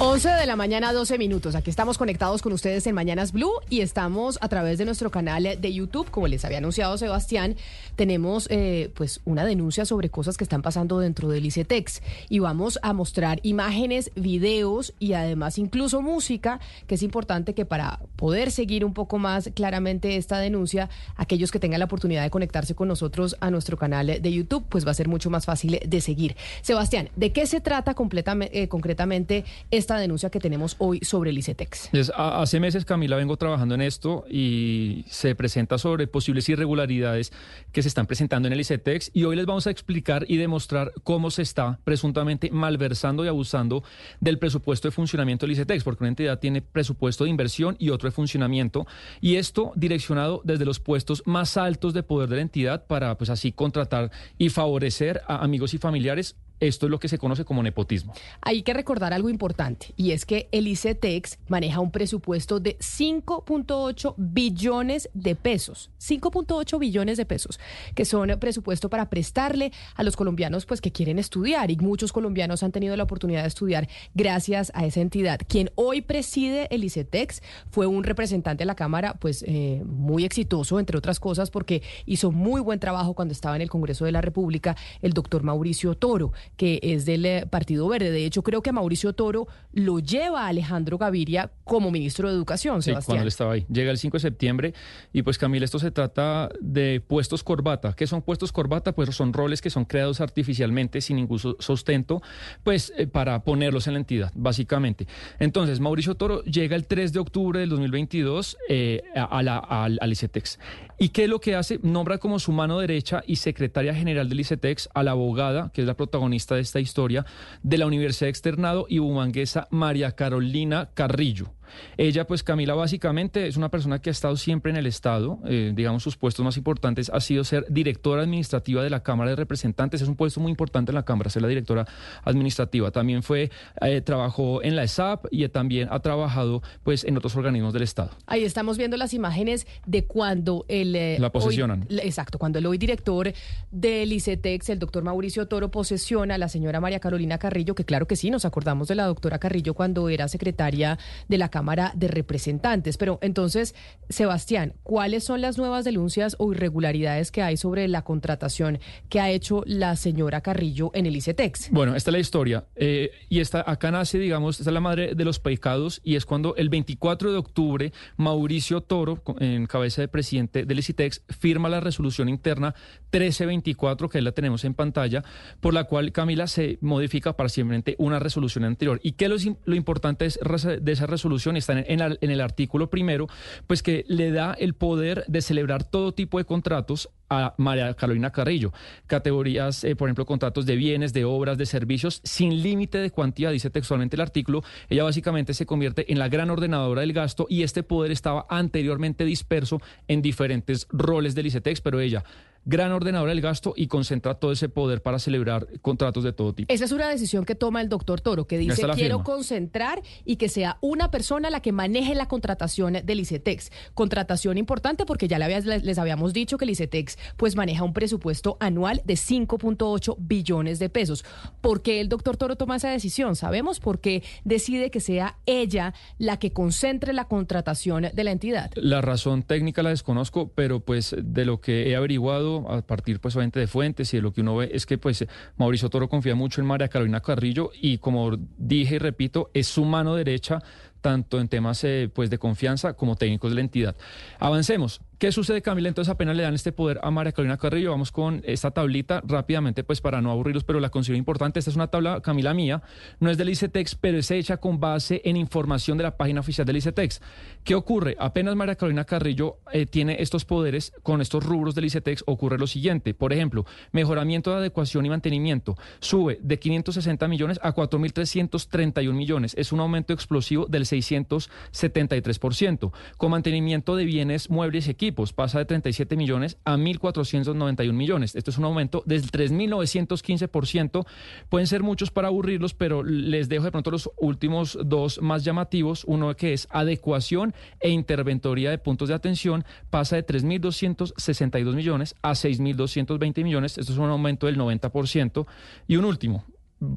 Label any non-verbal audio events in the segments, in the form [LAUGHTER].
11 de la mañana, 12 minutos. Aquí estamos conectados con ustedes en Mañanas Blue y estamos a través de nuestro canal de YouTube. Como les había anunciado Sebastián, tenemos eh, pues una denuncia sobre cosas que están pasando dentro del ICETEX y vamos a mostrar imágenes, videos y además incluso música, que es importante que para poder seguir un poco más claramente esta denuncia, aquellos que tengan la oportunidad de conectarse con nosotros a nuestro canal de YouTube, pues va a ser mucho más fácil de seguir. Sebastián, ¿de qué se trata completamente, eh, concretamente esta denuncia que tenemos hoy sobre el ICETEX? hace meses, Camila, vengo trabajando en esto y se presenta sobre posibles irregularidades que se están presentando en el ICETEX y hoy les vamos a explicar y demostrar cómo se está presuntamente malversando y abusando del presupuesto de funcionamiento del ICETEX, porque una entidad tiene presupuesto de inversión y otro de funcionamiento y esto direccionado desde los puestos más altos de poder de la entidad para pues así contratar y favorecer a amigos y familiares esto es lo que se conoce como nepotismo. Hay que recordar algo importante y es que el ICETEX maneja un presupuesto de 5.8 billones de pesos. 5.8 billones de pesos, que son presupuesto para prestarle a los colombianos pues que quieren estudiar y muchos colombianos han tenido la oportunidad de estudiar gracias a esa entidad. Quien hoy preside el ICETEX fue un representante de la Cámara pues eh, muy exitoso, entre otras cosas, porque hizo muy buen trabajo cuando estaba en el Congreso de la República, el doctor Mauricio Toro que es del eh, Partido Verde. De hecho, creo que Mauricio Toro lo lleva a Alejandro Gaviria como ministro de Educación, Sebastián. Sí, cuando él estaba ahí. Llega el 5 de septiembre y pues Camila, esto se trata de puestos corbata. ¿Qué son puestos corbata? Pues son roles que son creados artificialmente sin ningún sustento, pues eh, para ponerlos en la entidad, básicamente. Entonces, Mauricio Toro llega el 3 de octubre del 2022 eh, a la, al, al ICETEX. ¿Y qué es lo que hace? Nombra como su mano derecha y secretaria general del ICETEX a la abogada, que es la protagonista de esta historia, de la Universidad Externado y bumanguesa María Carolina Carrillo. Ella, pues Camila, básicamente es una persona que ha estado siempre en el Estado, eh, digamos, sus puestos más importantes ha sido ser directora administrativa de la Cámara de Representantes, es un puesto muy importante en la Cámara, ser la directora administrativa. También fue, eh, trabajó en la ESAP y también ha trabajado, pues, en otros organismos del Estado. Ahí estamos viendo las imágenes de cuando el... Eh, la posesionan. exacto, cuando el hoy director del ICETEX, el doctor Mauricio Toro, posesiona a la señora María Carolina Carrillo, que claro que sí, nos acordamos de la doctora Carrillo cuando era secretaria de la Cámara de Representantes. Pero entonces, Sebastián, ¿cuáles son las nuevas denuncias o irregularidades que hay sobre la contratación que ha hecho la señora Carrillo en el ICETEX? Bueno, esta es la historia. Eh, y esta, acá nace, digamos, esta es la madre de los pecados y es cuando el 24 de octubre Mauricio Toro, en cabeza de presidente del ICETEX, firma la resolución interna 1324, que la tenemos en pantalla, por la cual Camila se modifica parcialmente una resolución anterior. ¿Y qué lo, lo importante es de esa resolución? Está en, en, el artículo primero, pues que le da el poder de celebrar todo tipo de contratos a María Carolina Carrillo. Categorías, eh, por ejemplo, contratos de bienes, de obras, de servicios, sin límite de cuantía, dice textualmente el artículo. Ella básicamente se convierte en la gran ordenadora del gasto y este poder estaba anteriormente disperso en diferentes roles del ICETEX, pero ella gran ordenador del gasto y concentra todo ese poder para celebrar contratos de todo tipo. Esa es una decisión que toma el doctor Toro, que dice quiero concentrar y que sea una persona la que maneje la contratación del ICETEX. Contratación importante porque ya les habíamos dicho que el ICETEX pues maneja un presupuesto anual de 5.8 billones de pesos. ¿Por qué el doctor Toro toma esa decisión? Sabemos por qué decide que sea ella la que concentre la contratación de la entidad. La razón técnica la desconozco, pero pues de lo que he averiguado a partir pues obviamente de fuentes y de lo que uno ve es que pues Mauricio Toro confía mucho en María Carolina Carrillo y como dije y repito, es su mano derecha tanto en temas eh, pues de confianza como técnicos de la entidad. Avancemos. ¿Qué sucede, Camila? Entonces apenas le dan este poder a María Carolina Carrillo. Vamos con esta tablita rápidamente, pues para no aburrirlos, pero la considero importante. Esta es una tabla, Camila, mía. No es del ICETEX, pero es hecha con base en información de la página oficial del ICETEX. ¿Qué ocurre? Apenas María Carolina Carrillo eh, tiene estos poderes con estos rubros del ICETEX, ocurre lo siguiente. Por ejemplo, mejoramiento de adecuación y mantenimiento sube de 560 millones a 4.331 millones. Es un aumento explosivo del 673%. Con mantenimiento de bienes, muebles y equipos pasa de 37 millones a 1.491 millones. Esto es un aumento del 3.915%. Pueden ser muchos para aburrirlos, pero les dejo de pronto los últimos dos más llamativos. Uno que es adecuación e interventoría de puntos de atención pasa de 3.262 millones a 6.220 millones. Esto es un aumento del 90%. Y un último,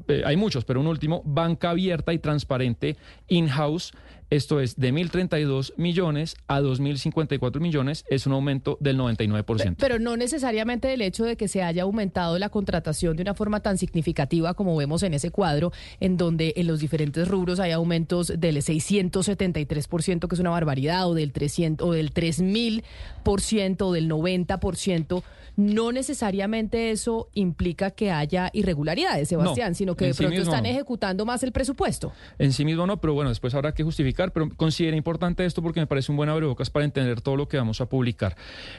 eh, hay muchos, pero un último, banca abierta y transparente in-house esto es de 1.032 millones a 2.054 millones, es un aumento del 99%. Pero no necesariamente el hecho de que se haya aumentado la contratación de una forma tan significativa como vemos en ese cuadro, en donde en los diferentes rubros hay aumentos del 673%, que es una barbaridad, o del 300, o del 3.000%, o del 90%. No necesariamente eso implica que haya irregularidades, Sebastián, sino que de pronto están ejecutando más el presupuesto. En sí mismo no, pero bueno, después habrá que justificar pero considero importante esto porque me parece un buen abrebocas para entender todo lo que vamos a publicar.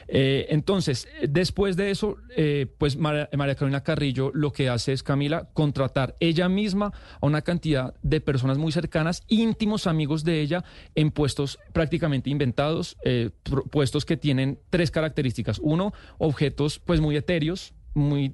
Eh, entonces, después de eso, eh, pues María, Carolina Carrillo lo que hace es, Camila, contratar ella misma a una cantidad de personas muy cercanas, íntimos amigos de ella, en puestos prácticamente inventados, eh, puestos que tienen tres características. Uno, objetos pues muy etéreos, muy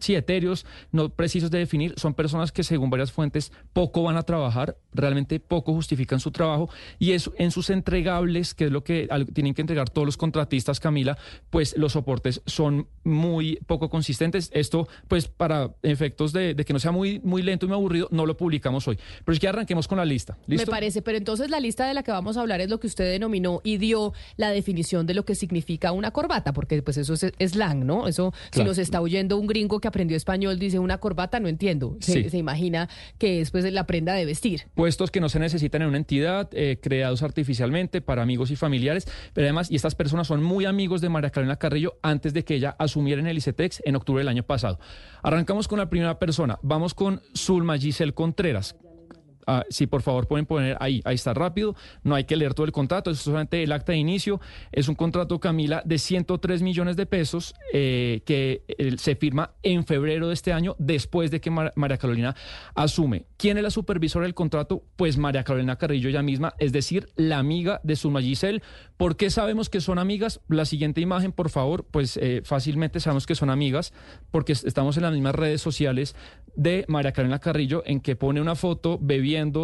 sí, etéreos, no precisos de definir, son personas que según varias fuentes poco van a trabajar, realmente poco justifican su trabajo y eso en sus entregables, que es lo que tienen que entregar todos los contratistas, Camila, pues los soportes son muy poco consistentes. Esto, pues para efectos de, que no sea muy, muy lento y muy aburrido, no lo publicamos hoy. Pero es que arranquemos con la lista. Me parece, pero entonces la lista de la que vamos a hablar es lo que usted denominó y dio la definición de lo que significa una corbata, porque pues eso es slang, ¿no? Eso si nos está oyendo un gringo que aprendió español, dice una corbata, no entiendo. Se, imagina que es pues, la prenda de vestir. Puestos que no se necesitan en una entidad, eh, creados artificialmente para amigos y familiares, pero además, y estas personas son muy amigos de María Carolina Carrillo antes de que ella asumiera en el ICETEX en octubre del año pasado. Arrancamos con la primera persona. Vamos con Zulma Giselle Contreras. Ah, si por favor pueden poner ahí, ahí está rápido, no hay que leer todo el contrato, es solamente el acta de inicio, es un contrato, Camila, de 103 millones de pesos eh, que eh, se firma en febrero de este año, después de que María Carolina asume. ¿Quién es la supervisora del contrato? Pues María Carolina Carrillo ella misma, es decir, la amiga de Suma Giselle. ¿Por qué sabemos que son amigas? La siguiente imagen, por favor, pues eh, fácilmente sabemos que son amigas, porque estamos en las mismas redes sociales de María Carolina Carrillo, en que pone una foto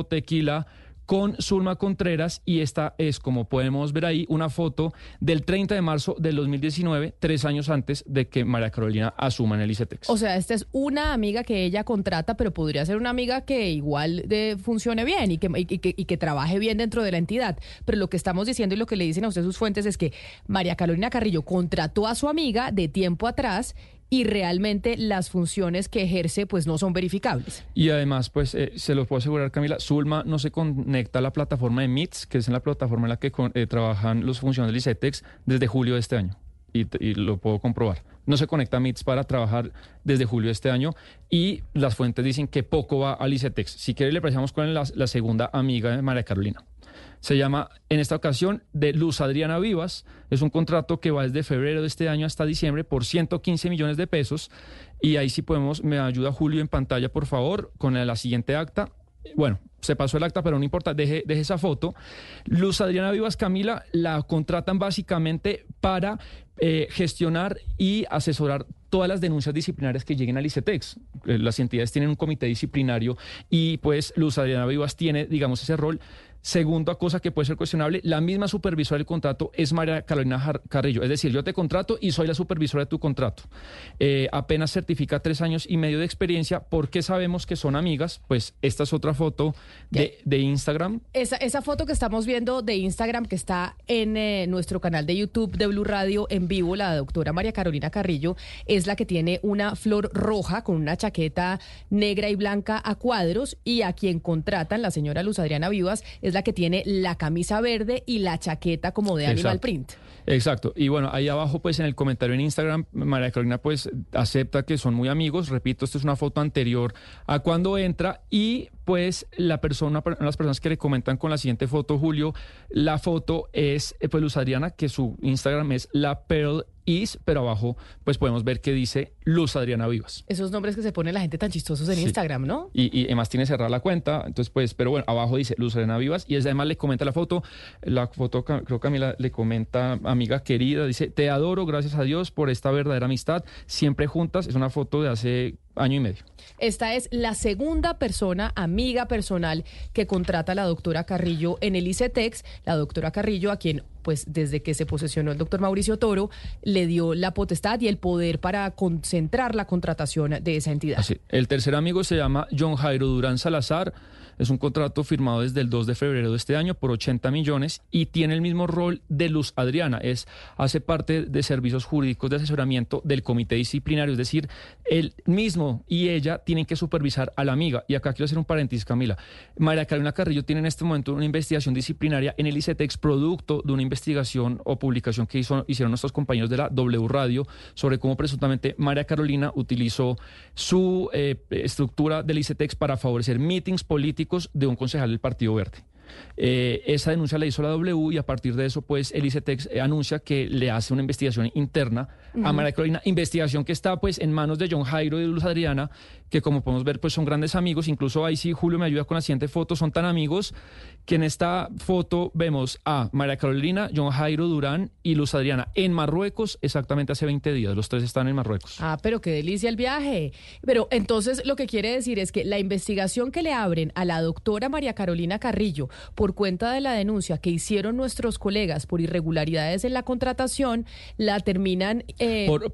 tequila con Zulma Contreras y esta es, como podemos ver ahí, una foto del 30 de marzo del 2019, tres años antes de que María Carolina asuma en el ICETEX. O sea, esta es una amiga que ella contrata, pero podría ser una amiga que igual de, funcione bien y que, y, que, y que trabaje bien dentro de la entidad. Pero lo que estamos diciendo y lo que le dicen a usted sus fuentes es que María Carolina Carrillo contrató a su amiga de tiempo atrás y realmente las funciones que ejerce pues no son verificables. Y además, pues eh, se lo puedo asegurar, Camila, Zulma no se conecta a la plataforma de MITS, que es la plataforma en la que eh, trabajan los funcionarios del ICETEX desde julio de este año. Y, lo puedo comprobar. No se conecta a MITS para trabajar desde julio de este año y las fuentes dicen que poco va al ICETEX. Si quiere le precisamos con la segunda amiga de María Carolina. Se llama, en esta ocasión, de Luz Adriana Vivas. Es un contrato que va desde febrero de este año hasta diciembre por 115 millones de pesos. Y ahí sí podemos, me ayuda Julio en pantalla, por favor, con la siguiente acta. Bueno, se pasó el acta, pero no importa, deje, deje, esa foto. Luz Adriana Vivas Camila la contratan básicamente para eh, gestionar y asesorar todas las denuncias disciplinarias que lleguen al ICETEX. Eh, las entidades tienen un comité disciplinario y pues Luz Adriana Vivas tiene, digamos, ese rol Segunda cosa que puede ser cuestionable, la misma supervisora del contrato es María Carolina Carrillo. Es decir, yo te contrato y soy la supervisora de tu contrato. Eh, apenas certifica tres años y medio de experiencia. ¿Por qué sabemos que son amigas? Pues esta es otra foto de, Instagram. Esa, esa, foto que estamos viendo de Instagram que está en eh, nuestro canal de YouTube de Blue Radio en vivo, la doctora María Carolina Carrillo, es la que tiene una flor roja con una chaqueta negra y blanca a cuadros y a quien contratan, la señora Luz Adriana Vivas, es la que tiene la camisa verde y la chaqueta como de animal print. Exacto. Y bueno, ahí abajo, pues en el comentario en Instagram, María Carolina pues acepta que son muy amigos. Repito, esta es una foto anterior a cuando entra y pues la persona, las personas que le comentan con la siguiente foto, Julio, la foto es eh, pues Luz Adriana, que su Instagram es la Pearl Is, pero abajo pues podemos ver que dice Luz Adriana Vivas. Esos nombres que se pone la gente tan chistosos en Instagram, ¿no? Y, y, además tiene cerrada la cuenta, entonces pues, pero bueno, abajo dice Luz Adriana Vivas y además le comenta la foto, la foto creo que Camila le comenta, amiga querida, dice, te adoro, gracias a Dios por esta verdadera amistad, siempre juntas, es una foto de hace año y medio. Esta es la segunda persona, amiga personal, que contrata a la doctora Carrillo en el ICETEX. La doctora Carrillo, a quien, pues, desde que se posesionó el doctor Mauricio Toro, le dio la potestad y el poder para concentrar la contratación de esa entidad. El tercer amigo se llama John Jairo Durán Salazar. Es un contrato firmado desde el 2 de febrero de este año por 80 millones y tiene el mismo rol de Luz Adriana. Es, hace parte de servicios jurídicos de asesoramiento del comité disciplinario, es decir, él mismo y ella tienen que supervisar a la amiga. Y acá quiero hacer un paréntesis, Camila. María Carolina Carrillo tiene en este momento una investigación disciplinaria en el ICETEX, producto de una investigación o publicación que hizo, hicieron nuestros compañeros de la W Radio sobre cómo presuntamente María Carolina utilizó su eh, estructura del ICETEX para favorecer meetings políticos de un concejal del Partido Verde. Eh, esa denuncia la hizo la W y a partir de eso, pues, el ICETEX eh, anuncia que le hace una investigación interna a María Carolina, investigación que está, pues, en manos de John Jairo y de Luz Adriana, que como podemos ver, pues, son grandes amigos. Incluso ahí sí, Julio me ayuda con la siguiente foto, son tan amigos que en esta foto vemos a María Carolina, John Jairo Durán y Luz Adriana en Marruecos exactamente hace 20 días. Los tres están en Marruecos. Ah, pero qué delicia el viaje. Pero entonces lo que quiere decir es que la investigación que le abren a la doctora María Carolina Carrillo por cuenta de la denuncia que hicieron nuestros colegas por irregularidades en la contratación, la terminan... Eh, por,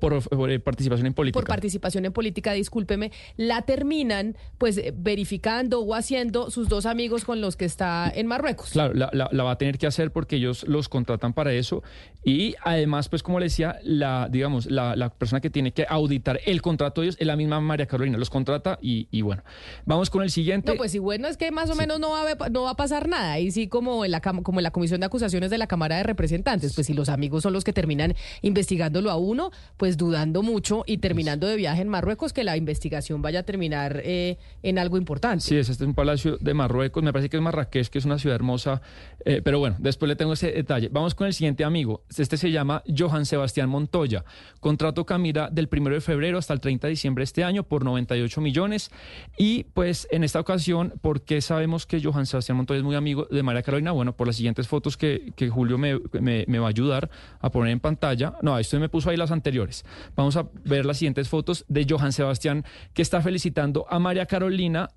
eh, participación en política. Por participación en política, discúlpeme, la terminan pues verificando o haciendo sus dos amigos con los que está en Marruecos. Claro, la, la, va a tener que hacer porque ellos los contratan para eso y además, pues como le decía, la, digamos, la, la persona que tiene que auditar el contrato de ellos es la misma María Carolina, los contrata y, y bueno. Vamos con el siguiente. No, pues sí, bueno, es que más o menos no va, a, no va a pasar nada. Ahí sí, como en, la, como en la Comisión de Acusaciones de la Cámara de Representantes, pues si los amigos son los que terminan investigándolo a uno, pues dudando mucho y terminando de viaje en Marruecos, que la investigación vaya a terminar eh, en algo importante. Sí, este es un palacio de Marruecos, me parece que es Marrakech, que es una ciudad hermosa, eh, pero bueno, después le tengo ese detalle. Vamos con el siguiente amigo, este se llama Johan Sebastián Montoya, contrato Camila del 1 de febrero hasta el 30 de diciembre de este año por 98 millones y pues en esta ocasión, ¿por qué sabemos que Johan Sebastián Montoya es muy amigo de María Carolina? Bueno, por las siguientes fotos que, Julio me, va a ayudar a poner en pantalla. No, esto me puso ahí las anteriores. Vamos a ver las siguientes fotos de Johan Sebastián que está felicitando a María Carolina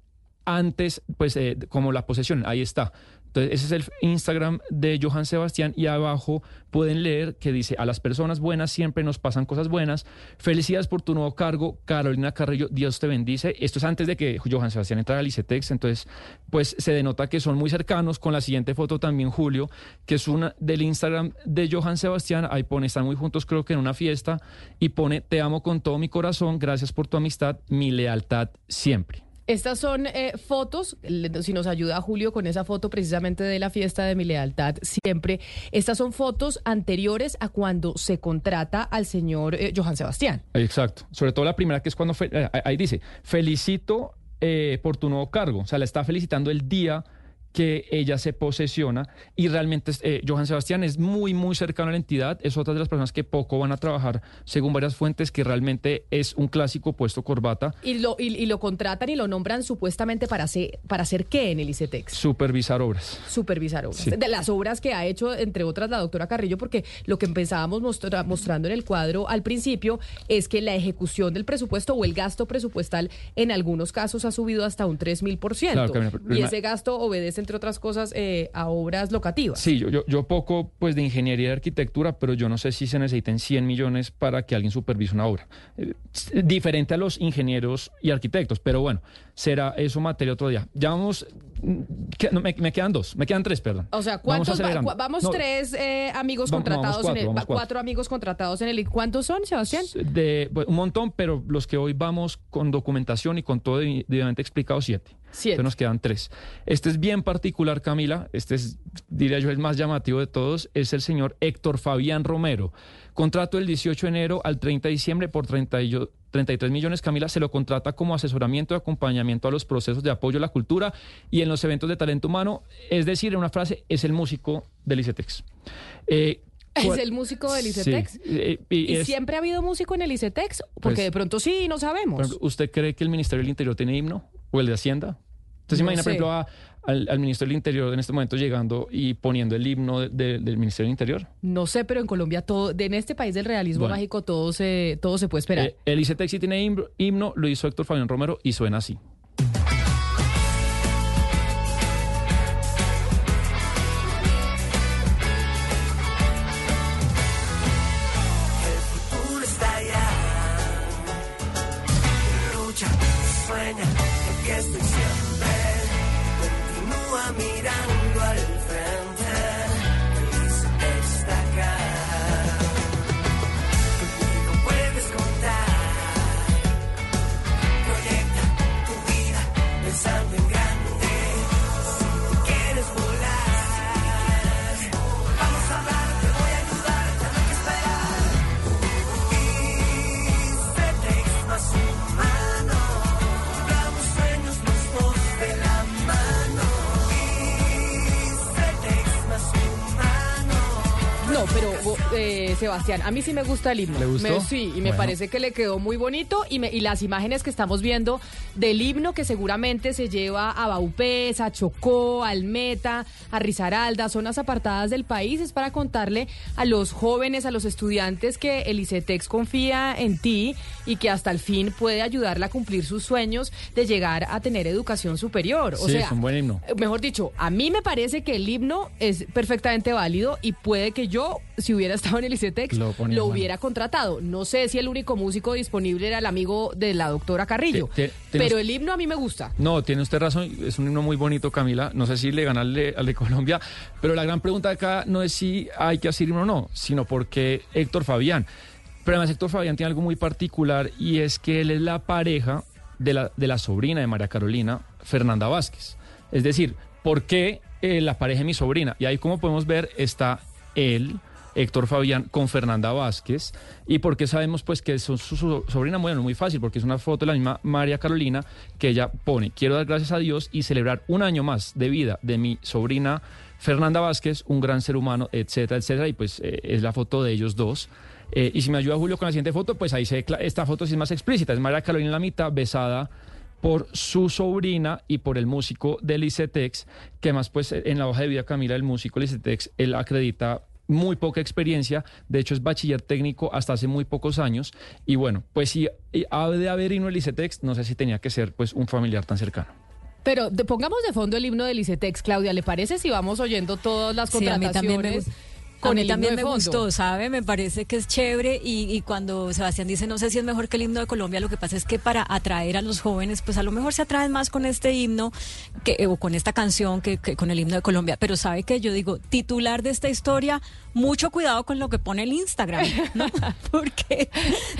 antes, pues, eh, como la posesión. Ahí está. Entonces, ese es el Instagram de Johan Sebastián y abajo pueden leer que dice, a las personas buenas siempre nos pasan cosas buenas. Felicidades por tu nuevo cargo, Carolina Carrillo, Dios te bendice. Esto es antes de que Johan Sebastián entrara al ICETEX, entonces, pues se denota que son muy cercanos. Con la siguiente foto también, Julio, que es una del Instagram de Johan Sebastián. Ahí pone, están muy juntos, creo que en una fiesta, y pone, te amo con todo mi corazón, gracias por tu amistad, mi lealtad siempre. Estas son eh, fotos, si nos ayuda Julio con esa foto precisamente de la fiesta de mi lealtad siempre, estas son fotos anteriores a cuando se contrata al señor eh, Johan Sebastián. Exacto, sobre todo la primera que es cuando, eh, ahí dice, felicito por tu nuevo cargo, o sea, le está felicitando el día que ella se posesiona y realmente eh, Johan Sebastián es muy muy cercano a la entidad, es otra de las personas que poco van a trabajar según varias fuentes que realmente es un clásico puesto corbata. Y lo, y, lo contratan y lo nombran supuestamente para hacer, para hacer qué en el ICETEX? Supervisar obras. Supervisar obras. De las obras que ha hecho, entre otras, la doctora Carrillo, porque lo que empezábamos mostrando en el cuadro al principio es que la ejecución del presupuesto o el gasto presupuestal en algunos casos ha subido hasta un 3 mil por ciento. Y ese gasto obedece entre otras cosas, eh, a obras locativas. Sí, yo, yo, yo, poco pues de ingeniería y arquitectura, pero yo no sé si se necesiten 100 millones para que alguien supervise una obra. Eh, diferente a los ingenieros y arquitectos, pero bueno, será eso materia otro día. Ya vamos, no, me, quedan dos, me quedan tres, perdón. O sea, ¿cuántos? Vamos, vamos tres eh, amigos contratados, en el, cuatro. amigos contratados en el... ¿Cuántos son, Sebastián? De, un montón, pero los que hoy vamos con documentación y con todo debidamente explicado, siete. Entonces nos quedan tres. Este es bien particular, Camila. Este es, diría yo, el más llamativo de todos. Es el señor Héctor Fabián Romero. Contrato el 18 de enero al 30 de diciembre por 33 millones. Camila se lo contrata como asesoramiento y acompañamiento a los procesos de apoyo a la cultura y en los eventos de talento humano. Es decir, en una frase, es el músico del ICETEX. Eh, ¿Es el músico del Sí, ICETEX? eh, y ¿Y es- siempre ha habido músico en el ICETEX? Porque Pues, de pronto sí, no sabemos. ¿Usted cree que el Ministerio del Interior tiene himno? ¿O el de Hacienda? Entonces No imagina, por ejemplo, a- al, al Ministro del Interior en este momento llegando y poniendo el himno de- de- del Ministerio del Interior. No sé, pero en Colombia todo, de- en este país del realismo Bueno. mágico todo se, todo se puede esperar. Eh, el ICETEX sí tiene himno, lo hizo Héctor Fabián Romero y suena así. No, pero eh, Sebastián, a mí sí me gusta el himno. ¿Le gustó? Me- sí, y me Bueno. parece que le quedó muy bonito y, me- y las imágenes que estamos viendo del himno que seguramente se lleva a Baupés, a Chocó, al Meta, a Risaralda, zonas apartadas del país, es para contarle a los jóvenes, a los estudiantes que el ICETEX confía en ti y que hasta el fin puede ayudarla a cumplir sus sueños de llegar a tener educación superior. O Sí, sea, es un buen himno. eh, Mejor dicho, a mí me parece que el himno es perfectamente válido y puede que yo, si hubiera estado en el ICETEX, Lo hubiera contratado. No sé si el único músico disponible era el amigo de la doctora Carrillo, Te- te- tienes- pero el himno a mí me gusta. No, tiene usted razón, es un himno muy bonito, Camila. No sé si le gana al de, al de Colombia, pero la gran pregunta acá no es si hay que hacer himno o no, sino porque Héctor Fabián. Pero además Héctor Fabián tiene algo muy particular y es que él es la pareja de la, de la sobrina de María Carolina, Fernanda Vázquez. Es decir, ¿por qué eh, la pareja de mi sobrina? Y ahí como podemos ver está él, Héctor Fabián, con Fernanda Vázquez. ¿Y por qué sabemos pues que es su, su- sobrina? Bueno, muy fácil, porque es una foto de la misma María Carolina que ella pone, quiero dar gracias a Dios y celebrar un año más de vida de mi sobrina Fernanda Vázquez, un gran ser humano, etcétera, etcétera. Y pues eh, es la foto de ellos dos. Eh, y si me ayuda Julio con la siguiente foto, pues ahí se, esta foto sí es más explícita. Es María Carolina en la mitad, besada por su sobrina y por el músico del ICETEX, que más pues en la hoja de vida Camila, el músico del ICETEX, él acredita muy poca experiencia, de hecho es bachiller técnico hasta hace muy pocos años, y bueno, pues si ha de haber himno del ICETEX, no sé si tenía que ser pues un familiar tan cercano. Pero de- pongamos de fondo el himno del ICETEX, Claudia, ¿le parece si vamos oyendo todas las Sí, a mí contrataciones también me, gu- con el himno también de me fondo? gustó, ¿sabe? Me parece que es chévere y, y cuando Sebastián dice no sé si es mejor que el himno de Colombia, lo que pasa es que para atraer a los jóvenes, pues a lo mejor se atraen más con este himno que, o con esta canción que, que con el himno de Colombia. Pero sabe que yo digo, titular de esta historia, mucho cuidado con lo que pone el Instagram, ¿no? [LAUGHS] Porque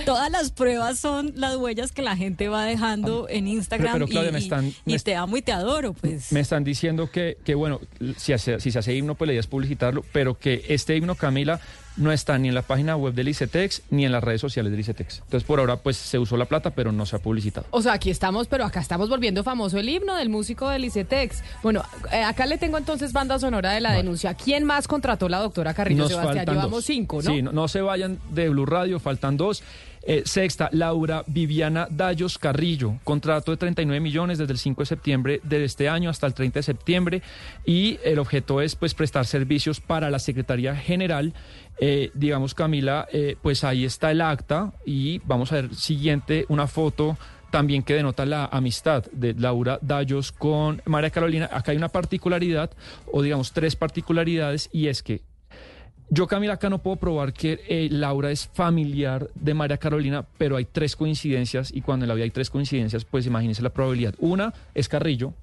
todas las pruebas son las huellas que la gente va dejando en Instagram pero, Claudia, y, me están- y- me y est- te amo y te adoro, pues. Me están diciendo que, que bueno, si, hace- si se hace himno, pues la idea es publicitarlo, pero que este himno, Camila, no está ni en la página web del ICETEX ni en las redes sociales del ICETEX. Entonces, por ahora, pues se usó la plata, pero no se ha publicitado. O sea, aquí estamos, pero acá estamos volviendo famoso el himno del músico del ICETEX. Bueno, eh, acá le tengo entonces banda sonora de la denuncia. ¿Quién más contrató la doctora Carrillo Nos Sebastián? Llevamos dos. cinco, ¿no? Sí, no, no se vayan de Blue Radio, faltan dos. Eh, sexta, Laura Viviana Dallos Carrillo, contrato de 39 millones desde el 5 de septiembre de este año hasta el 30 de septiembre y el objeto es pues prestar servicios para la Secretaría General. Eh, digamos Camila, eh, pues ahí está el acta y vamos a ver siguiente una foto también que denota la amistad de Laura Dallos con María Carolina. Acá hay una particularidad o digamos tres particularidades y es que yo, Camila, acá no puedo probar que eh, Laura es familiar de María Carolina, pero hay tres coincidencias y cuando en la vida hay tres coincidencias, pues imagínense la probabilidad. Una es Carrillo,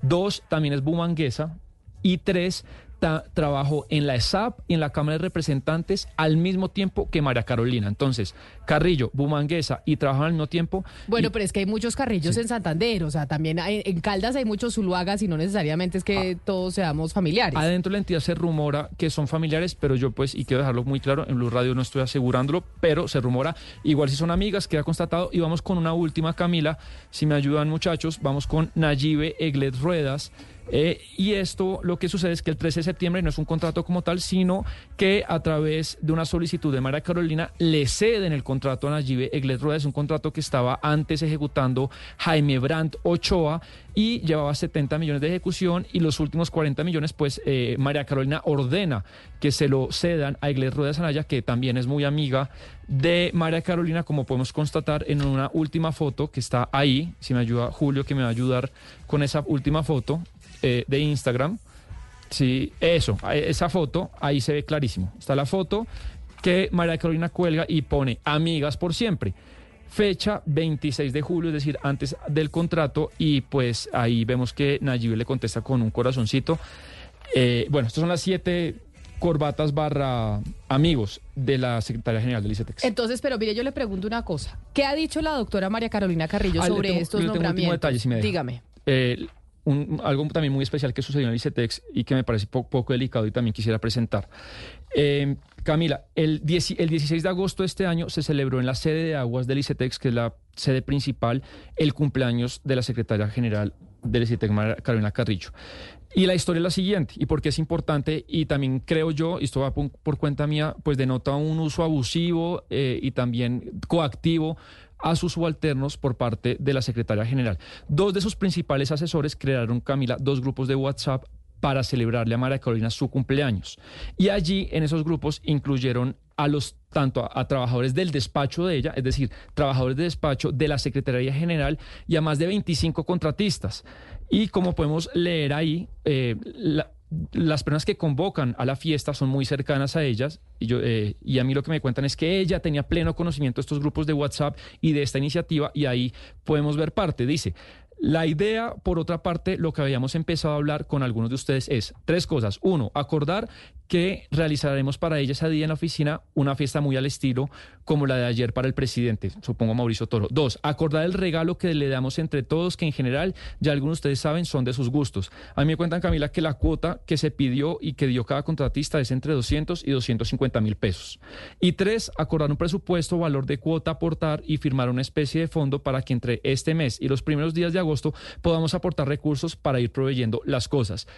dos también es Bumanguesa. Y tres trabajó en la ESAP y en la Cámara de Representantes al mismo tiempo que María Carolina. Entonces, Carrillo, Bumanguesa y trabajaron al mismo tiempo. Bueno, y- pero es que hay muchos carrillos en Santander, o sea, también hay- en Caldas hay muchos zuluagas y no necesariamente es que Ah. todos seamos familiares. Adentro de la entidad se rumora que son familiares, pero yo pues, y quiero dejarlo muy claro, en Blue Radio no estoy asegurándolo, pero se rumora, igual si son amigas, queda constatado. Y vamos con una última, Camila, si me ayudan muchachos, vamos con Nayibe Eglet Ruedas. Eh, y esto lo que sucede es que el 13 de septiembre no es un contrato como tal, sino que a través de una solicitud de María Carolina le ceden el contrato a Nayibe Eglet Rueda. Es un contrato que estaba antes ejecutando Jaime Brandt Ochoa y llevaba 70 millones de ejecución y los últimos 40 millones, pues eh, María Carolina ordena que se lo cedan a Eglet Rueda Sanaya, que también es muy amiga de María Carolina, como podemos constatar en una última foto que está ahí. Si me ayuda Julio, que me va a ayudar con esa última foto eh, de Instagram. Sí, eso, esa foto, ahí se ve clarísimo. Está la foto que María Carolina cuelga y pone amigas por siempre. Fecha 26 de julio, es decir, antes del contrato, y pues ahí vemos que Nayib le contesta con un corazoncito. Eh, bueno, estas son las siete corbatas barra amigos de la Secretaría General del ICETEX. Entonces, pero mire, yo le pregunto una cosa. ¿Qué ha dicho la doctora María Carolina Carrillo Ah, sobre tengo- estos nombramientos? detalle, si me. Dígame. Eh, un- algo también muy especial que sucedió en el ICETEX y que me parece po- poco delicado y también quisiera presentar. Eh, Camila, el, 10 el 16 de agosto de este año se celebró en la sede de aguas del ICETEX, que es la sede principal, el cumpleaños de la secretaria general del ICETEX, Carolina Carrillo. Y la historia es la siguiente, y porque es importante, y también creo yo, y esto va por, por cuenta mía, pues denota un uso abusivo eh, y también coactivo a sus subalternos por parte de la secretaria general. Dos de sus principales asesores crearon, Camila, dos grupos de WhatsApp para celebrarle a María Carolina su cumpleaños. Y allí, en esos grupos, incluyeron a los tanto a, trabajadores del despacho de ella, es decir, trabajadores de despacho de la Secretaría General y a más de 25 contratistas. Y como podemos leer ahí, eh, la- las personas que convocan a la fiesta son muy cercanas a ellas y, yo, eh, y a mí lo que me cuentan es que ella tenía pleno conocimiento de estos grupos de WhatsApp y de esta iniciativa y ahí podemos ver parte. Dice, la idea, por otra parte, lo que habíamos empezado a hablar con algunos de ustedes es tres cosas. Uno, acordar que realizaremos para ella ese día en la oficina una fiesta muy al estilo como la de ayer para el presidente, supongo Mauricio Toro. Dos, acordar el regalo que le damos entre todos, que en general ya algunos de ustedes saben son de sus gustos. A mí me cuentan, Camila, que la cuota que se pidió y que dio cada contratista es entre 200 y 250 mil pesos. Y tres, acordar un presupuesto, valor de cuota aportar y firmar una especie de fondo para que entre este mes y los primeros días de agosto podamos aportar recursos para ir proveyendo las cosas.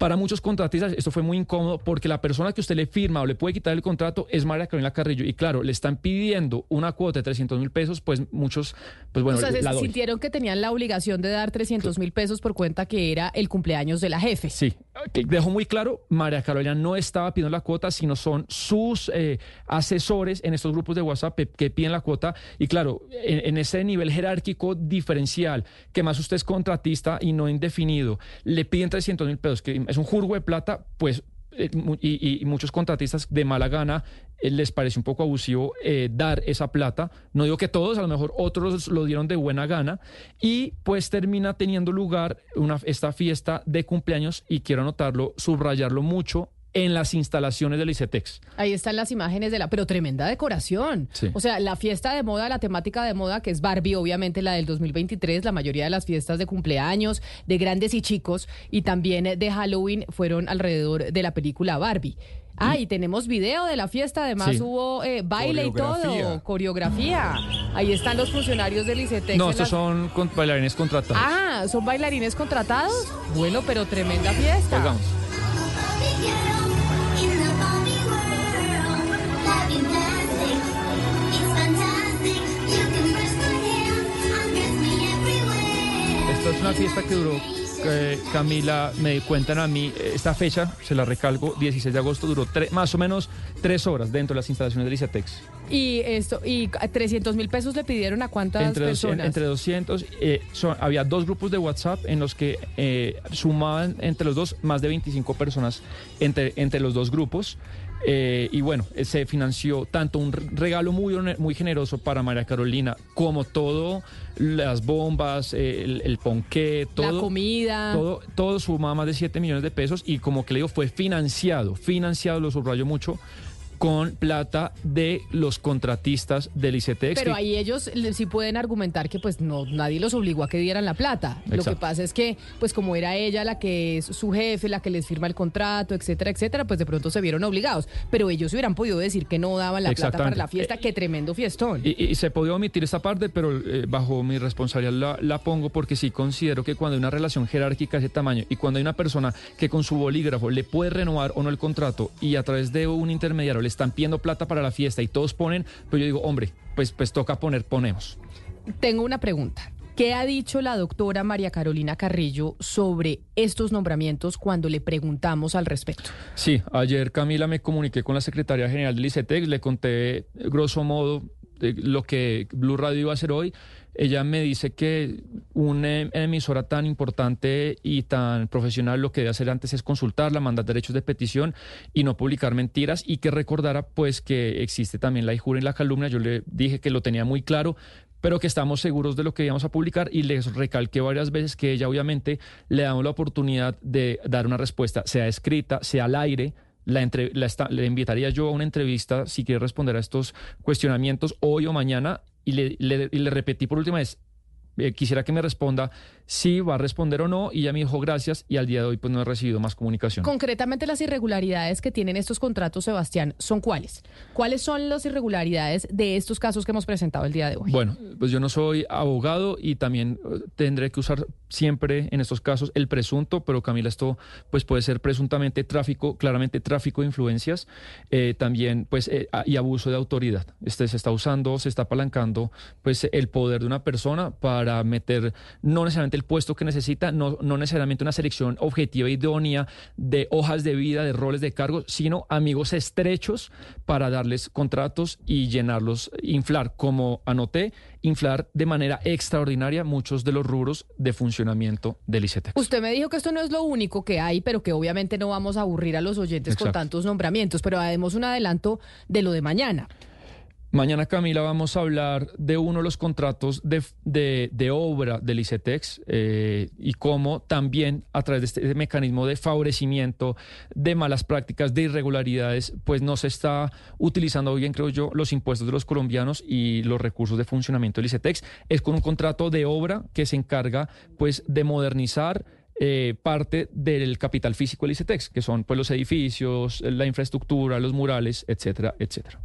Para muchos contratistas esto fue muy incómodo porque la persona que usted le firma o le puede quitar el contrato es María Carolina Carrillo. Y claro, le están pidiendo una cuota de 300 mil pesos, pues muchos, pues bueno, o sea, se la doy. sintieron que tenían la obligación de dar 300 mil pesos por cuenta que era el cumpleaños de la jefe. Sí, que dejó muy claro, María Carolina no estaba pidiendo la cuota, sino son sus eh, asesores en estos grupos de WhatsApp que, que piden la cuota. Y claro, en, en ese nivel jerárquico diferencial, que más usted es contratista y no indefinido, le piden 300 mil pesos, que es un jurgo de plata, pues eh, y muchos contratistas de mala gana eh, les parece un poco abusivo eh, dar esa plata. No digo que todos, a lo mejor otros lo dieron de buena gana. Y pues termina teniendo lugar una, esta fiesta de cumpleaños y quiero anotarlo, subrayarlo mucho en las instalaciones del ICETEX. Ahí están las imágenes de la, pero tremenda decoración. Sí. O sea, la fiesta de moda, la temática de moda, que es Barbie, obviamente la del 2023, la mayoría de las fiestas de cumpleaños, de grandes y chicos, y también de Halloween fueron alrededor de la película Barbie. Ah, y tenemos video de la fiesta, además Sí. hubo eh, baile y todo, coreografía. Ahí están los funcionarios del ICETEX. No, estos las- son con- bailarines contratados. Ah, ¿son bailarines contratados? Bueno, pero tremenda fiesta. Oigamos. In es una fiesta que duró, eh, Camila, me cuentan a mí, eh, esta fecha, se la recalco, 16 de agosto, duró más o menos tres horas dentro de las instalaciones del ICETEX. Y esto, y 300 mil pesos le pidieron a cuántas Entre, personas. entre 200, eh, son- había dos grupos de WhatsApp en los que eh, sumaban entre los dos más de 25 personas entre, entre los dos grupos. Eh, y bueno, se financió tanto un re- regalo muy, muy generoso para María Carolina, como todo, las bombas, eh, el, el ponqué, todo. la comida. Todo, todo sumaba más de 7 millones de pesos y como que le digo, fue financiado, financiado, lo subrayo mucho, con plata de los contratistas del ICETEX. Pero ahí ellos sí pueden argumentar que pues no nadie los obligó a que dieran la plata. Lo que pasa es que pues como era ella la que es su jefe, la que les firma el contrato, etcétera, etcétera, pues de pronto se vieron obligados. Pero ellos hubieran podido decir que no daban la plata para la fiesta. Qué tremendo fiestón. Y, y se podía omitir esta parte, pero eh, bajo mi responsabilidad la, la pongo porque sí considero que cuando hay una relación jerárquica de ese tamaño y cuando hay una persona que con su bolígrafo le puede renovar o no el contrato y a través de un intermediario le están pidiendo plata para la fiesta y todos ponen, pues yo digo, hombre, pues, pues toca poner, ponemos. Tengo una pregunta. ¿Qué ha dicho la doctora María Carolina Carrillo sobre estos nombramientos cuando le preguntamos al respecto? Sí, ayer Camila me comuniqué con la secretaria general del ICETEX, le conté grosso modo de lo que Blue Radio iba a hacer hoy. Ella me dice que una em- emisora tan importante y tan profesional lo que debe hacer antes es consultarla, mandar derechos de petición y no publicar mentiras y que recordara pues que existe también la injuria y la calumnia. Yo le dije que lo tenía muy claro, pero que estamos seguros de lo que íbamos a publicar y les recalqué varias veces que ella obviamente le damos la oportunidad de dar una respuesta, sea escrita, sea al aire. La entre- la esta- le invitaría yo a una entrevista si quiere responder a estos cuestionamientos hoy o mañana y le, le- y le repetí por última vez, eh, quisiera que me responda si va a responder o no y ella me dijo gracias y al día de hoy pues no he recibido más comunicación. Concretamente las irregularidades que tienen estos contratos, Sebastián, ¿son cuáles? ¿Cuáles son las irregularidades de estos casos que hemos presentado el día de hoy? Bueno, pues yo no soy abogado y también eh, tendré que usar siempre en estos casos el presunto, pero Camila, esto pues puede ser presuntamente tráfico, claramente tráfico de influencias, eh, también pues eh, y abuso de autoridad. Este se está usando, se está apalancando pues el poder de una persona para meter no necesariamente el puesto que necesita, no, no necesariamente una selección objetiva e idónea de hojas de vida, de roles de cargo, sino amigos estrechos para darles contratos y llenarlos, inflar, como anoté, inflar de manera extraordinaria muchos de los rubros de funcionamiento del ICETEX. Usted me dijo que esto no es lo único que hay, pero que obviamente no vamos a aburrir a los oyentes con tantos nombramientos, pero haremos un adelanto de lo de mañana. Mañana, Camila, vamos a hablar de uno de los contratos de, de- obra del ICETEX eh, y cómo también a través de este mecanismo de favorecimiento, de malas prácticas, de irregularidades, pues no se está utilizando bien, creo yo, los impuestos de los colombianos y los recursos de funcionamiento del ICETEX. Es con un contrato de obra que se encarga pues de modernizar eh, parte del capital físico del ICETEX, que son pues los edificios, la infraestructura, los murales, etcétera, etcétera.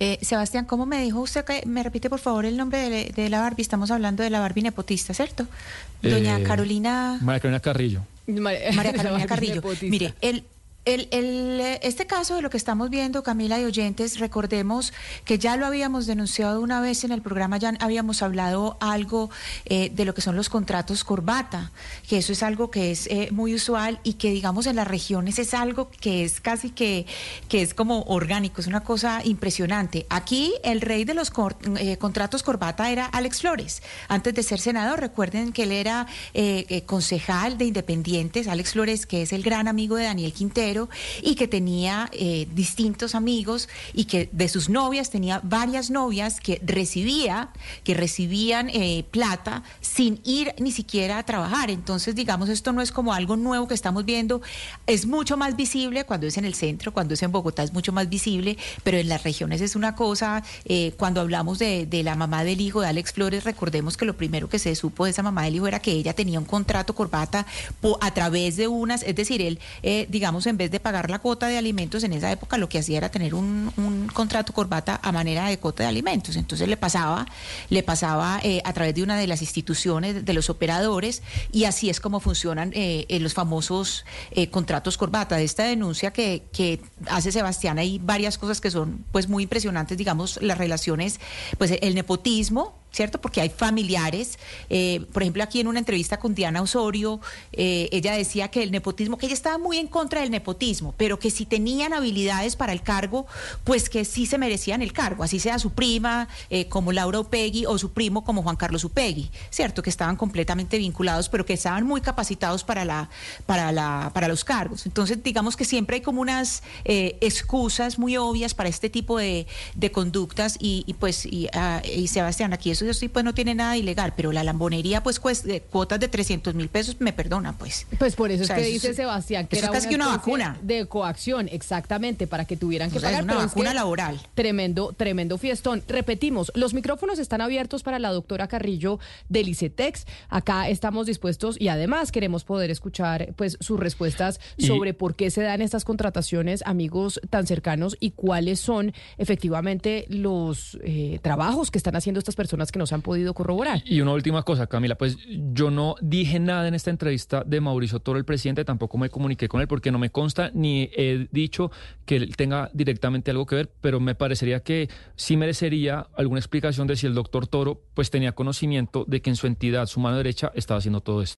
Eh, Sebastián, ¿cómo me dijo usted que me repite por favor el nombre de, de la Barbie? Estamos hablando de la Barbie nepotista, ¿cierto? Doña Eh, Carolina María Carolina Carrillo. María Carolina Carrillo. Nepotista. Mire, el, el, eh, este caso de lo que estamos viendo, Camila y oyentes, recordemos que ya lo habíamos denunciado una vez en el programa, ya habíamos hablado algo eh, de lo que son los contratos corbata, que eso es algo que es eh, muy usual y que digamos en las regiones es algo que es casi que, que es como orgánico, es una cosa impresionante. Aquí el rey de los contratos corbata era Alex Flores. Antes de ser senador, recuerden que él era concejal de Independientes, Alex Flores, que es el gran amigo de Daniel Quintero y que tenía eh, distintos amigos y que de sus novias tenía varias novias que recibía, que recibían eh, plata sin ir ni siquiera a trabajar. Entonces, digamos, esto no es como algo nuevo que estamos viendo, es mucho más visible cuando es en el centro, cuando es en Bogotá es mucho más visible, pero en las regiones es una cosa, eh, cuando hablamos de, la mamá del hijo de Alex Flores, recordemos que lo primero que se supo de esa mamá del hijo era que ella tenía un contrato corbata a través de unas, es decir, él, digamos, en vez de pagar la cuota de alimentos en esa época, lo que hacía era tener un, contrato corbata a manera de cuota de alimentos. Entonces le pasaba, le pasaba eh, a través de una de las instituciones de los operadores y así es como funcionan eh, eh, los famosos contratos corbata. De esta denuncia que, que hace Sebastián hay varias cosas que son pues muy impresionantes, digamos, las relaciones, pues el nepotismo, ¿cierto? Porque hay familiares. eh, por ejemplo, aquí en una entrevista con Diana Osorio, eh, ella decía que el nepotismo, que ella estaba muy en contra del nepotismo, pero que si tenían habilidades para el cargo, pues que sí se merecían el cargo, así sea su prima eh, como Laura Upegui o su primo como Juan Carlos Upegui, ¿cierto? Que estaban completamente vinculados, pero que estaban muy capacitados para, la, para, la, para los cargos. Entonces, digamos que siempre hay como unas eh, excusas muy obvias para este tipo de, de conductas y, y pues, y, ah, y Sebastián, aquí eso eso sí pues no tiene nada ilegal, pero la lambonería pues cuesta, eh, cuotas de 300 mil pesos, me perdona pues. Pues por eso O sea, es que eso dice es- Sebastián que eso era es casi una vacuna. de coacción, exactamente, para que tuvieran que O sea, es pagar. una pero vacuna que laboral. Tremendo, tremendo fiestón. Repetimos, los micrófonos están abiertos para la doctora Carrillo del ICETEX. Acá estamos dispuestos y además queremos poder escuchar pues sus respuestas Y- sobre por qué se dan estas contrataciones, amigos tan cercanos y cuáles son efectivamente los eh, trabajos que están haciendo estas personas que nos han podido corroborar. Y una última cosa, Camila, pues yo no dije nada en esta entrevista de Mauricio Toro, el presidente, tampoco me comuniqué con él porque no me consta ni he dicho que él tenga directamente algo que ver, pero me parecería que sí merecería alguna explicación de si el doctor Toro pues tenía conocimiento de que en su entidad, su mano derecha, estaba haciendo todo esto.